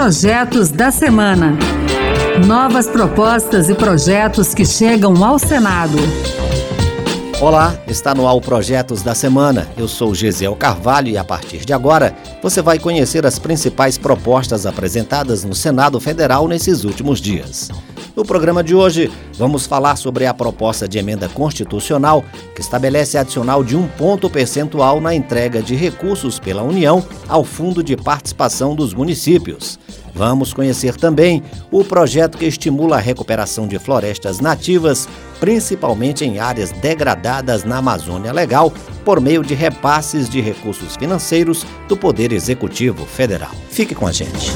Projetos da Semana. Novas propostas e projetos que chegam ao Senado. Olá, está no ar o Projetos da Semana. Eu sou Gesiel Carvalho e a partir de agora você vai conhecer as principais propostas apresentadas no Senado Federal nesses últimos dias. No programa de hoje, vamos falar sobre a proposta de emenda constitucional que estabelece adicional de um ponto percentual na entrega de recursos pela União ao Fundo de Participação dos Municípios. Vamos conhecer também o projeto que estimula a recuperação de florestas nativas, principalmente em áreas degradadas na Amazônia Legal, por meio de repasses de recursos financeiros do Poder Executivo Federal. Fique com a gente.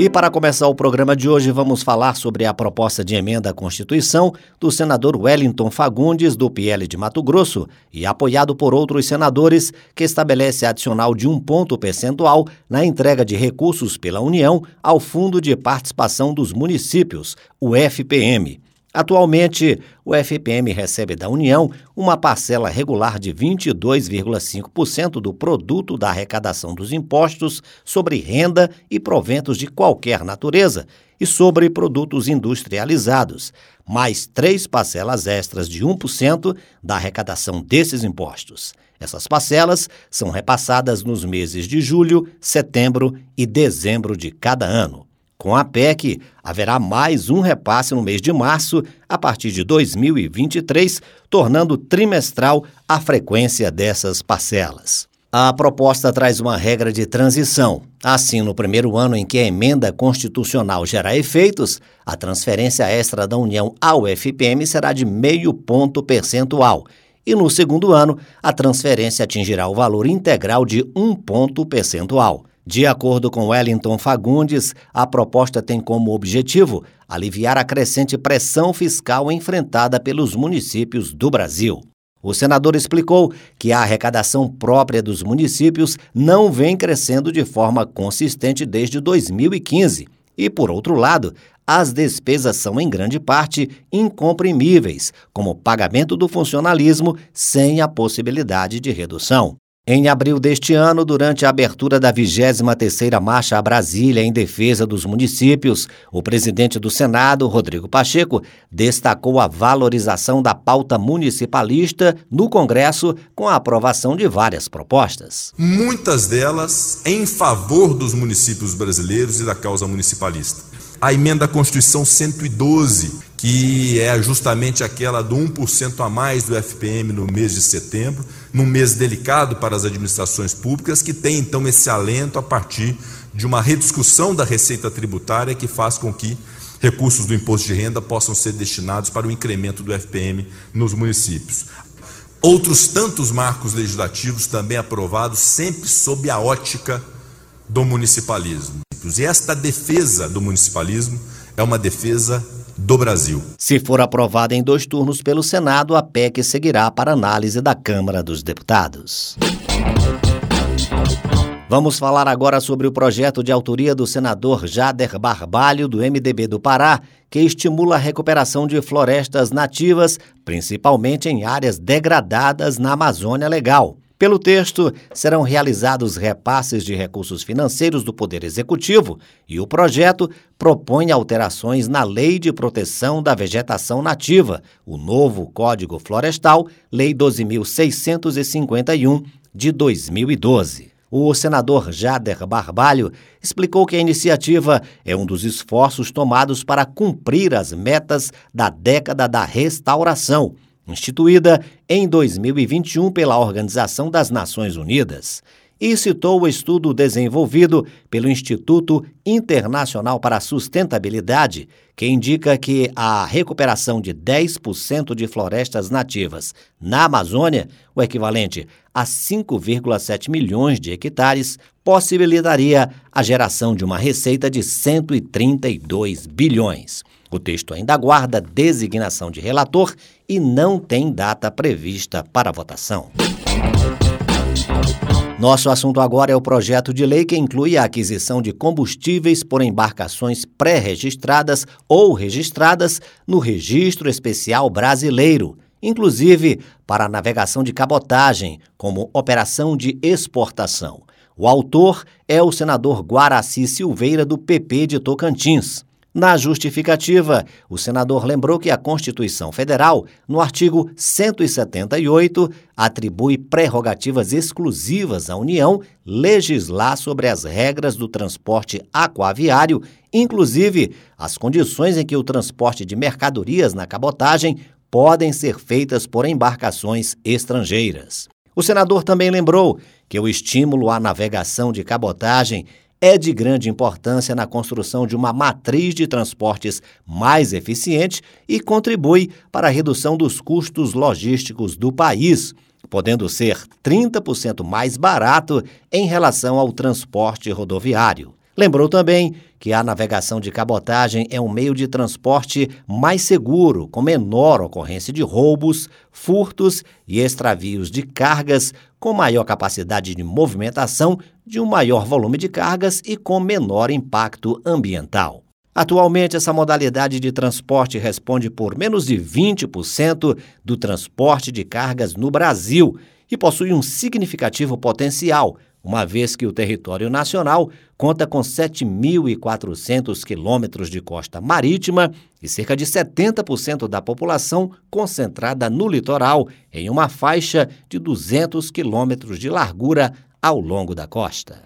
E para começar o programa de hoje, vamos falar sobre a proposta de emenda à Constituição do senador Wellington Fagundes, do PL de Mato Grosso, e apoiado por outros senadores, que estabelece adicional de um ponto percentual na entrega de recursos pela União ao Fundo de Participação dos Municípios, o FPM. Atualmente, o FPM recebe da União uma parcela regular de 22,5% do produto da arrecadação dos impostos sobre renda e proventos de qualquer natureza e sobre produtos industrializados, mais três parcelas extras de 1% da arrecadação desses impostos. Essas parcelas são repassadas nos meses de julho, setembro e dezembro de cada ano. Com a PEC, haverá mais um repasse no mês de março, a partir de 2023, tornando trimestral a frequência dessas parcelas. A proposta traz uma regra de transição. Assim, no primeiro ano em que a emenda constitucional gerar efeitos, a transferência extra da União ao FPM será de meio ponto percentual. E no segundo ano, a transferência atingirá o valor integral de um ponto percentual. De acordo com Wellington Fagundes, a proposta tem como objetivo aliviar a crescente pressão fiscal enfrentada pelos municípios do Brasil. O senador explicou que a arrecadação própria dos municípios não vem crescendo de forma consistente desde 2015 e, por outro lado, as despesas são em grande parte incomprimíveis, como pagamento do funcionalismo sem a possibilidade de redução. Em abril deste ano, durante a abertura da 23ª Marcha a Brasília em defesa dos municípios, o presidente do Senado, Rodrigo Pacheco, destacou a valorização da pauta municipalista no Congresso com a aprovação de várias propostas. Muitas delas em favor dos municípios brasileiros e da causa municipalista. A emenda à Constituição 112, que é justamente aquela do 1% a mais do FPM no mês de setembro, num mês delicado para as administrações públicas, que tem então esse alento a partir de uma rediscussão da receita tributária que faz com que recursos do imposto de renda possam ser destinados para o incremento do FPM nos municípios. Outros tantos marcos legislativos também aprovados, sempre sob a ótica do municipalismo. E esta defesa do municipalismo é uma defesa do Brasil. Se for aprovada em dois turnos pelo Senado, a PEC seguirá para análise da Câmara dos Deputados. Vamos falar agora sobre o projeto de autoria do senador Jader Barbalho, do MDB do Pará, que estimula a recuperação de florestas nativas, principalmente em áreas degradadas na Amazônia Legal. Pelo texto, serão realizados repasses de recursos financeiros do Poder Executivo e o projeto propõe alterações na Lei de Proteção da Vegetação Nativa, o novo Código Florestal, Lei 12.651 de 2012. O senador Jader Barbalho explicou que a iniciativa é um dos esforços tomados para cumprir as metas da década da restauração instituída em 2021 pela Organização das Nações Unidas, e citou o estudo desenvolvido pelo Instituto Internacional para a Sustentabilidade, que indica que a recuperação de 10% de florestas nativas na Amazônia, o equivalente a 5,7 milhões de hectares, possibilitaria a geração de uma receita de 132 bilhões. O texto ainda aguarda designação de relator e não tem data prevista para votação. Nosso assunto agora é o projeto de lei que inclui a aquisição de combustíveis por embarcações pré-registradas ou registradas no Registro Especial Brasileiro, inclusive para navegação de cabotagem, como operação de exportação. O autor é o senador Guaraci Silveira, do PP de Tocantins. Na justificativa, o senador lembrou que a Constituição Federal, no artigo 178, atribui prerrogativas exclusivas à União legislar sobre as regras do transporte aquaviário, inclusive as condições em que o transporte de mercadorias na cabotagem podem ser feitas por embarcações estrangeiras. O senador também lembrou que o estímulo à navegação de cabotagem é de grande importância na construção de uma matriz de transportes mais eficiente e contribui para a redução dos custos logísticos do país, podendo ser 30% mais barato em relação ao transporte rodoviário. Lembrou também que a navegação de cabotagem é um meio de transporte mais seguro, com menor ocorrência de roubos, furtos e extravios de cargas, com maior capacidade de movimentação, de um maior volume de cargas e com menor impacto ambiental. Atualmente, essa modalidade de transporte responde por menos de 20% do transporte de cargas no Brasil e possui um significativo potencial uma vez que o território nacional conta com 7.400 quilômetros de costa marítima e cerca de 70% da população concentrada no litoral, em uma faixa de 200 quilômetros de largura ao longo da costa.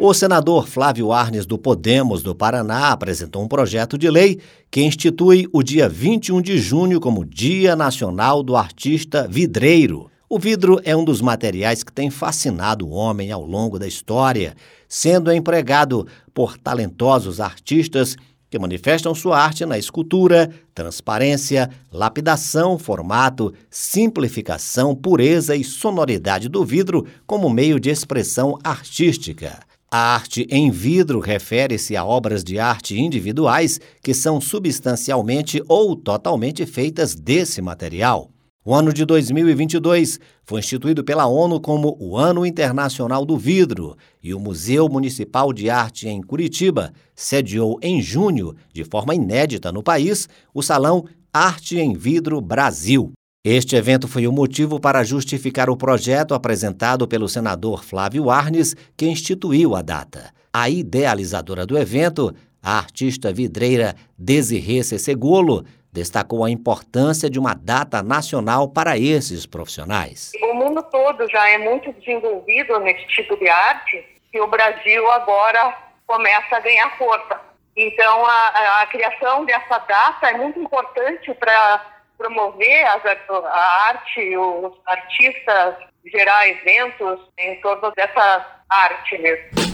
O senador Flávio Arnes do Podemos do Paraná apresentou um projeto de lei que institui o dia 21 de junho como Dia Nacional do Artista Vidreiro. O vidro é um dos materiais que tem fascinado o homem ao longo da história, sendo empregado por talentosos artistas que manifestam sua arte na escultura, transparência, lapidação, formato, simplificação, pureza e sonoridade do vidro como meio de expressão artística. A arte em vidro refere-se a obras de arte individuais que são substancialmente ou totalmente feitas desse material. O ano de 2022 foi instituído pela ONU como o Ano Internacional do Vidro e o Museu Municipal de Arte em Curitiba sediou em junho, de forma inédita no país, o Salão Arte em Vidro Brasil. Este evento foi o motivo para justificar o projeto apresentado pelo senador Flávio Arnes, que instituiu a data. A idealizadora do evento, a artista vidreira Desirê Segolo, destacou a importância de uma data nacional para esses profissionais. O mundo todo já é muito desenvolvido nesse tipo de arte e o Brasil agora começa a ganhar força. Então, a, a criação dessa data é muito importante para promover as, a arte, os artistas, gerar eventos em torno dessa arte mesmo.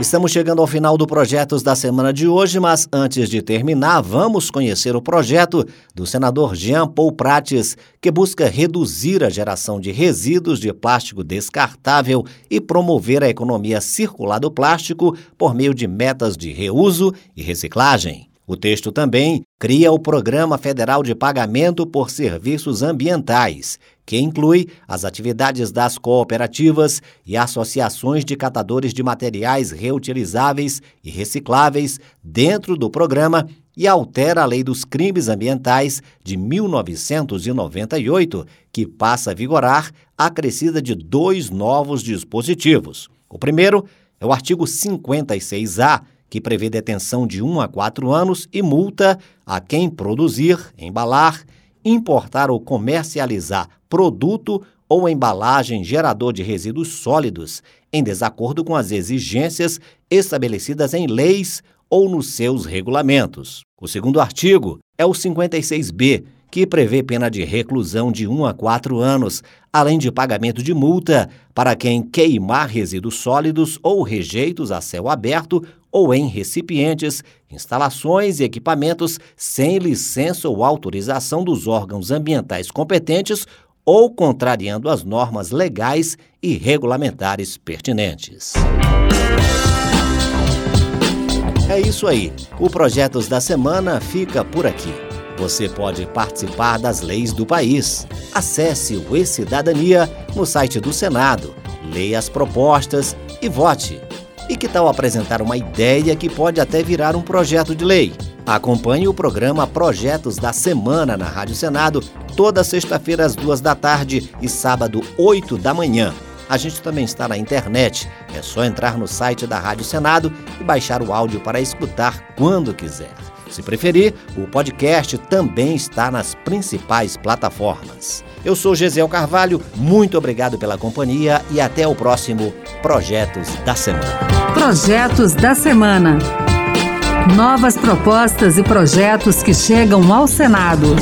Estamos chegando ao final do Projetos da semana de hoje, mas antes de terminar, vamos conhecer o projeto do senador Jean Paul Prates, que busca reduzir a geração de resíduos de plástico descartável e promover a economia circular do plástico por meio de metas de reuso e reciclagem. O texto também cria o Programa Federal de Pagamento por Serviços Ambientais, que inclui as atividades das cooperativas e associações de catadores de materiais reutilizáveis e recicláveis dentro do programa e altera a Lei dos Crimes Ambientais de 1998, que passa a vigorar acrescida de dois novos dispositivos. O primeiro é o artigo 56A, que prevê detenção de 1 a 4 anos e multa a quem produzir, embalar, importar ou comercializar produto ou embalagem gerador de resíduos sólidos, em desacordo com as exigências estabelecidas em leis ou nos seus regulamentos. O segundo artigo é o 56B, que prevê pena de reclusão de 1 a 4 anos, além de pagamento de multa para quem queimar resíduos sólidos ou rejeitos a céu aberto ou em recipientes, instalações e equipamentos sem licença ou autorização dos órgãos ambientais competentes ou contrariando as normas legais e regulamentares pertinentes. É isso aí. O Projetos da Semana fica por aqui. Você pode participar das leis do país. Acesse o E-Cidadania no site do Senado, leia as propostas e vote. E que tal apresentar uma ideia que pode até virar um projeto de lei? Acompanhe o programa Projetos da Semana na Rádio Senado, toda sexta-feira às duas da tarde e sábado, oito da manhã. A gente também está na internet. É só entrar no site da Rádio Senado e baixar o áudio para escutar quando quiser. Se preferir, o podcast também está nas principais plataformas. Eu sou Gesiel Carvalho, muito obrigado pela companhia e até o próximo Projetos da Semana. Projetos da Semana. Novas propostas e projetos que chegam ao Senado.